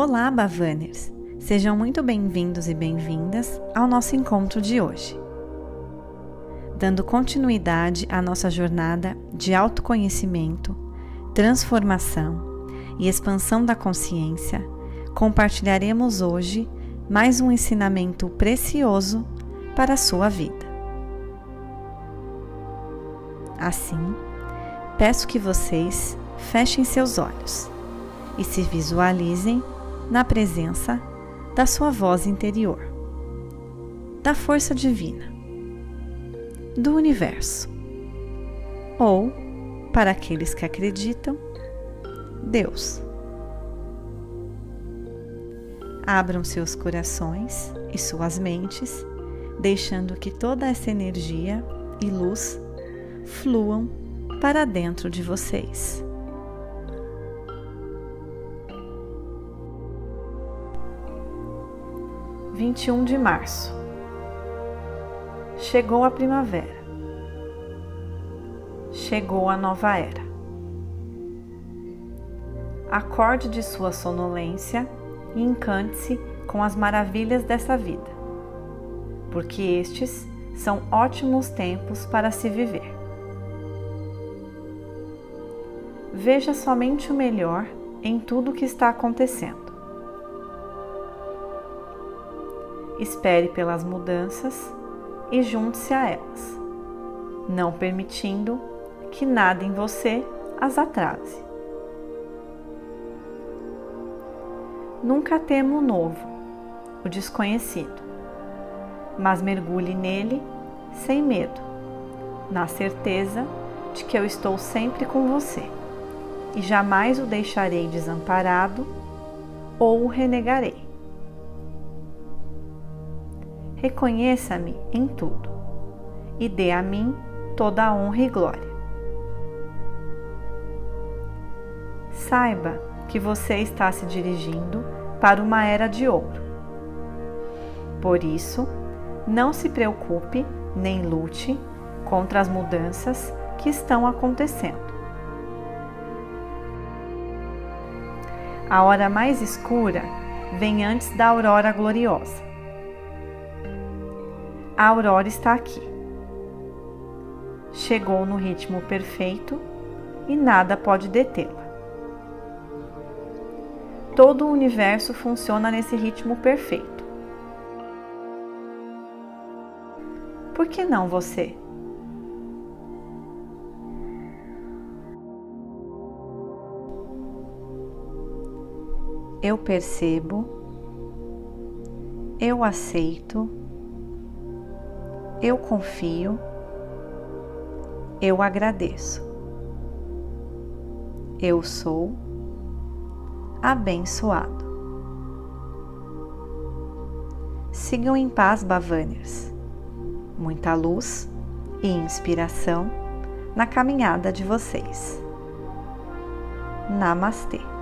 Olá, Bavaners! Sejam muito bem-vindos e bem-vindas ao nosso encontro de hoje. Dando continuidade à nossa jornada de autoconhecimento, transformação e expansão da consciência, compartilharemos hoje mais um ensinamento precioso para a sua vida. Assim, peço que vocês fechem seus olhos e se visualizem na presença da sua voz interior, da força divina, do universo, ou, para aqueles que acreditam, Deus. Abram seus corações e suas mentes, deixando que toda essa energia e luz fluam para dentro de vocês. 21 de março. Chegou a primavera. Chegou a nova era. Acorde de sua sonolência e encante-se com as maravilhas dessa vida, porque estes são ótimos tempos para se viver. Veja somente o melhor em tudo o que está acontecendo. Espere pelas mudanças e junte-se a elas, não permitindo que nada em você as atrase. Nunca temo o novo, o desconhecido, mas mergulhe nele sem medo, na certeza de que eu estou sempre com você e jamais o deixarei desamparado ou o renegarei. Reconheça-me em tudo e dê a mim toda a honra e glória. Saiba que você está se dirigindo para uma era de ouro. Por isso, não se preocupe nem lute contra as mudanças que estão acontecendo. A hora mais escura vem antes da aurora gloriosa a aurora está aqui. Chegou no ritmo perfeito e nada pode detê-la. Todo o universo funciona nesse ritmo perfeito. Por que não você? Eu percebo, eu aceito eu confio, eu agradeço. Eu sou abençoado. Sigam em paz, Bavaniers. Muita luz e inspiração na caminhada de vocês. Namastê.